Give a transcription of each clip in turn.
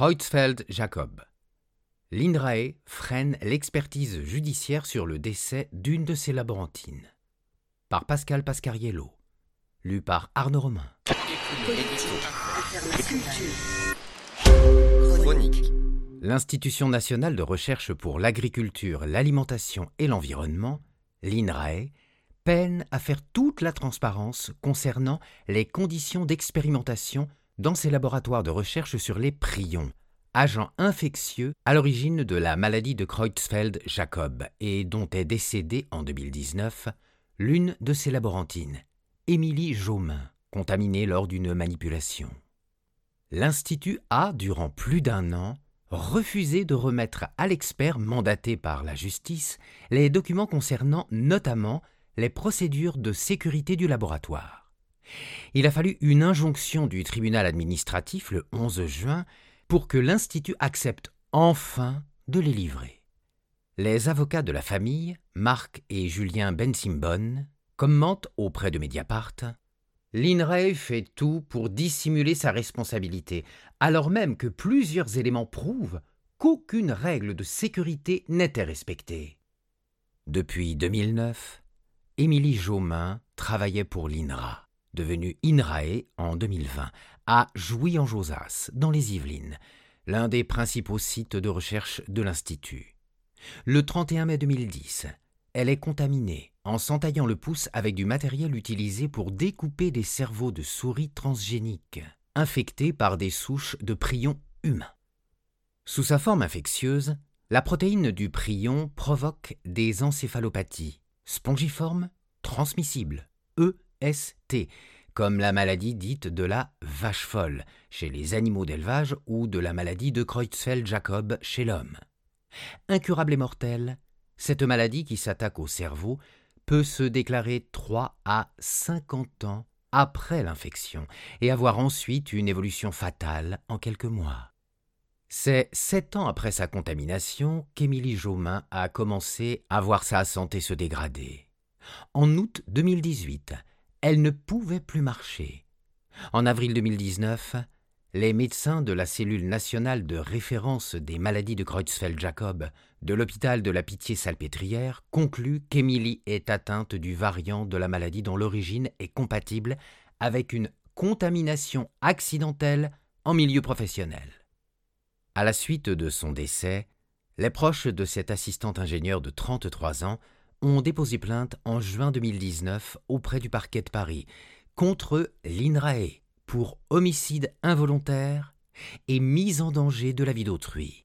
Kreutzfeld-Jacob. L'INRAE freine l'expertise judiciaire sur le décès d'une de ses laborantines. Par Pascal Pascariello. Lu par Arnaud Romain. L'Institution nationale de recherche pour l'agriculture, l'alimentation et l'environnement, l'INRAE, peine à faire toute la transparence concernant les conditions d'expérimentation dans ses laboratoires de recherche sur les prions, agents infectieux à l'origine de la maladie de Creutzfeldt-Jacob et dont est décédée en 2019 l'une de ses laborantines, Émilie Jaumin, contaminée lors d'une manipulation. L'Institut a, durant plus d'un an, refusé de remettre à l'expert mandaté par la justice les documents concernant notamment les procédures de sécurité du laboratoire. Il a fallu une injonction du tribunal administratif le 11 juin pour que l'Institut accepte enfin de les livrer. Les avocats de la famille, Marc et Julien Bensimbon, commentent auprès de Mediapart L'INRAE fait tout pour dissimuler sa responsabilité, alors même que plusieurs éléments prouvent qu'aucune règle de sécurité n'était respectée. Depuis 2009, Émilie Jaumin travaillait pour l'INRA devenu INRAE en 2020, à Jouy-en-Josas, dans les Yvelines, l'un des principaux sites de recherche de l'Institut. Le 31 mai 2010, elle est contaminée en s'entaillant le pouce avec du matériel utilisé pour découper des cerveaux de souris transgéniques, infectés par des souches de prions humains. Sous sa forme infectieuse, la protéine du prion provoque des encéphalopathies spongiformes transmissibles, E Comme la maladie dite de la vache folle chez les animaux d'élevage ou de la maladie de Creutzfeldt-Jacob chez l'homme. Incurable et mortelle, cette maladie qui s'attaque au cerveau peut se déclarer 3 à 50 ans après l'infection et avoir ensuite une évolution fatale en quelques mois. C'est sept ans après sa contamination qu'Émilie Jaumin a commencé à voir sa santé se dégrader. En août 2018, elle ne pouvait plus marcher. En avril 2019, les médecins de la cellule nationale de référence des maladies de Creutzfeldt-Jacob de l'hôpital de la Pitié-Salpêtrière concluent qu'Émilie est atteinte du variant de la maladie dont l'origine est compatible avec une contamination accidentelle en milieu professionnel. À la suite de son décès, les proches de cet assistant ingénieur de 33 ans ont déposé plainte en juin 2019 auprès du parquet de Paris contre l'INRAE pour homicide involontaire et mise en danger de la vie d'autrui.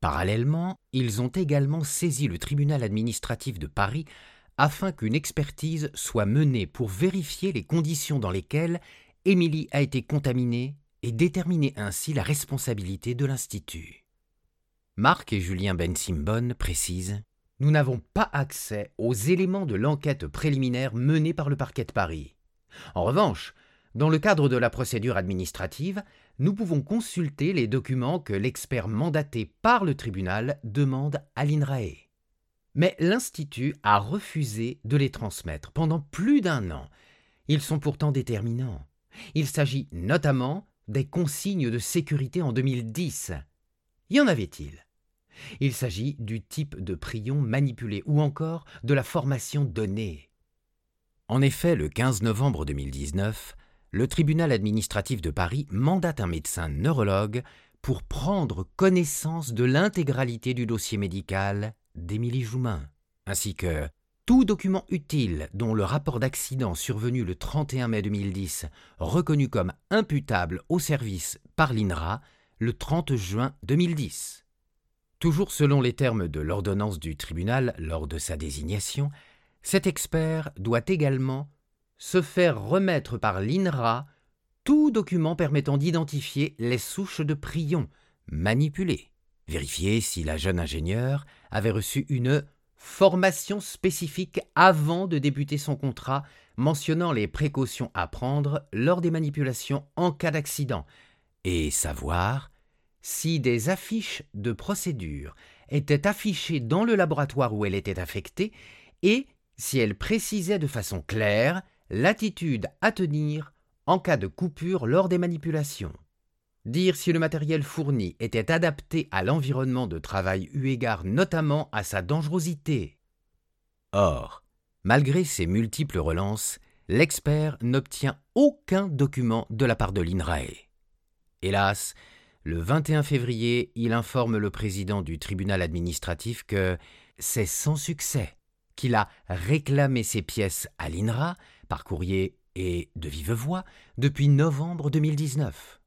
Parallèlement, ils ont également saisi le tribunal administratif de Paris afin qu'une expertise soit menée pour vérifier les conditions dans lesquelles Émilie a été contaminée et déterminer ainsi la responsabilité de l'Institut. Marc et Julien Bensimbon précisent nous n'avons pas accès aux éléments de l'enquête préliminaire menée par le parquet de Paris. En revanche, dans le cadre de la procédure administrative, nous pouvons consulter les documents que l'expert mandaté par le tribunal demande à l'INRAE. Mais l'Institut a refusé de les transmettre pendant plus d'un an. Ils sont pourtant déterminants. Il s'agit notamment des consignes de sécurité en 2010. Y en avait-il? Il s'agit du type de prion manipulé ou encore de la formation donnée. En effet, le 15 novembre 2019, le tribunal administratif de Paris mandate un médecin neurologue pour prendre connaissance de l'intégralité du dossier médical d'Émilie Joumin, ainsi que tout document utile dont le rapport d'accident survenu le 31 mai 2010, reconnu comme imputable au service par l'INRA le 30 juin 2010. Toujours selon les termes de l'ordonnance du tribunal lors de sa désignation, cet expert doit également se faire remettre par l'INRA tout document permettant d'identifier les souches de prions manipulées, vérifier si la jeune ingénieure avait reçu une formation spécifique avant de débuter son contrat mentionnant les précautions à prendre lors des manipulations en cas d'accident, et savoir si des affiches de procédure étaient affichées dans le laboratoire où elle était affectée et si elle précisait de façon claire l'attitude à tenir en cas de coupure lors des manipulations. dire si le matériel fourni était adapté à l'environnement de travail eu égard notamment à sa dangerosité. Or, malgré ces multiples relances, l'expert n'obtient aucun document de la part de l'INRAE. Hélas, le 21 février, il informe le président du tribunal administratif que c'est sans succès qu'il a réclamé ses pièces à l'INRA par courrier et de vive voix depuis novembre 2019.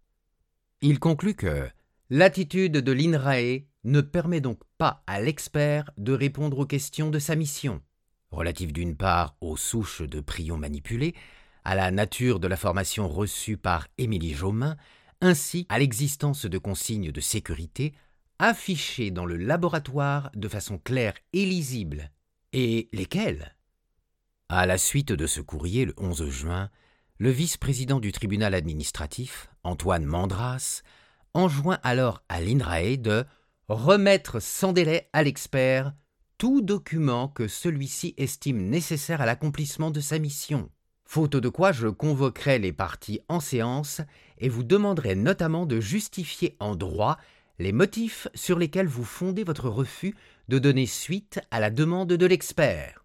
Il conclut que l'attitude de l'INRAE ne permet donc pas à l'expert de répondre aux questions de sa mission, relatives d'une part aux souches de prions manipulées, à la nature de la formation reçue par Émilie Jaumin, ainsi à l'existence de consignes de sécurité affichées dans le laboratoire de façon claire et lisible, et lesquelles? À la suite de ce courrier le 11 juin, le vice-président du tribunal administratif, Antoine Mandras, enjoint alors à l'INRAE de remettre sans délai à l'expert tout document que celui-ci estime nécessaire à l'accomplissement de sa mission. Faute de quoi je convoquerai les parties en séance et vous demanderai notamment de justifier en droit les motifs sur lesquels vous fondez votre refus de donner suite à la demande de l'expert.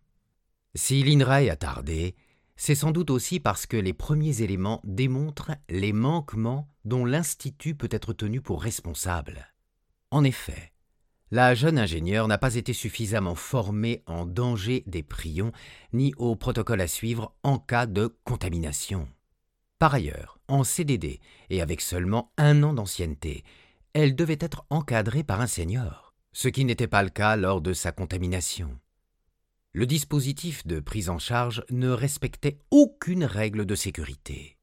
Si l'INRAE a tardé, c'est sans doute aussi parce que les premiers éléments démontrent les manquements dont l'Institut peut être tenu pour responsable. En effet, la jeune ingénieure n'a pas été suffisamment formée en danger des prions ni au protocole à suivre en cas de contamination. Par ailleurs, en CDD et avec seulement un an d'ancienneté, elle devait être encadrée par un senior, ce qui n'était pas le cas lors de sa contamination le dispositif de prise en charge ne respectait aucune règle de sécurité.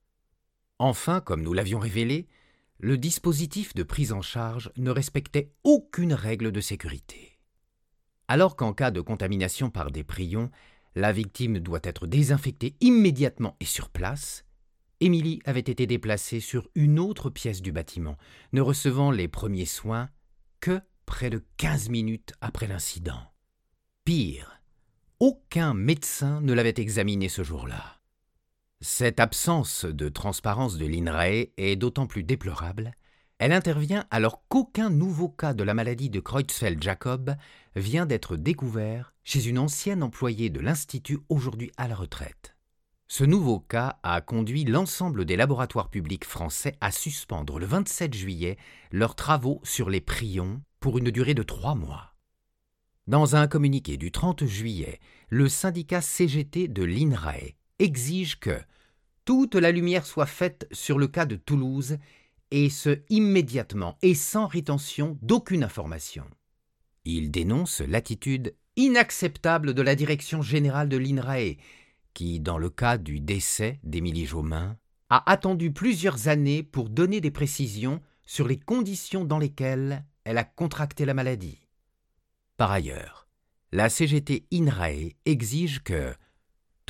Enfin, comme nous l'avions révélé, le dispositif de prise en charge ne respectait aucune règle de sécurité. Alors qu'en cas de contamination par des prions, la victime doit être désinfectée immédiatement et sur place, Émilie avait été déplacée sur une autre pièce du bâtiment, ne recevant les premiers soins que près de 15 minutes après l'incident. Pire, aucun médecin ne l'avait examiné ce jour-là. Cette absence de transparence de l'INRAE est d'autant plus déplorable. Elle intervient alors qu'aucun nouveau cas de la maladie de Creutzfeldt-Jacob vient d'être découvert chez une ancienne employée de l'Institut aujourd'hui à la retraite. Ce nouveau cas a conduit l'ensemble des laboratoires publics français à suspendre le 27 juillet leurs travaux sur les prions pour une durée de trois mois. Dans un communiqué du 30 juillet, le syndicat CGT de l'INRAE exige que toute la lumière soit faite sur le cas de Toulouse et ce immédiatement et sans rétention d'aucune information. Il dénonce l'attitude inacceptable de la direction générale de l'INRAE, qui, dans le cas du décès d'Émilie Jaumin, a attendu plusieurs années pour donner des précisions sur les conditions dans lesquelles elle a contracté la maladie. Par ailleurs, la CGT INRAE exige que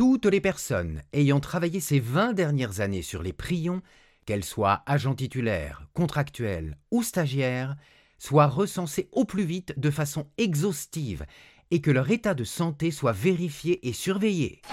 toutes les personnes ayant travaillé ces 20 dernières années sur les prions, qu'elles soient agents titulaires, contractuels ou stagiaires, soient recensées au plus vite de façon exhaustive et que leur état de santé soit vérifié et surveillé.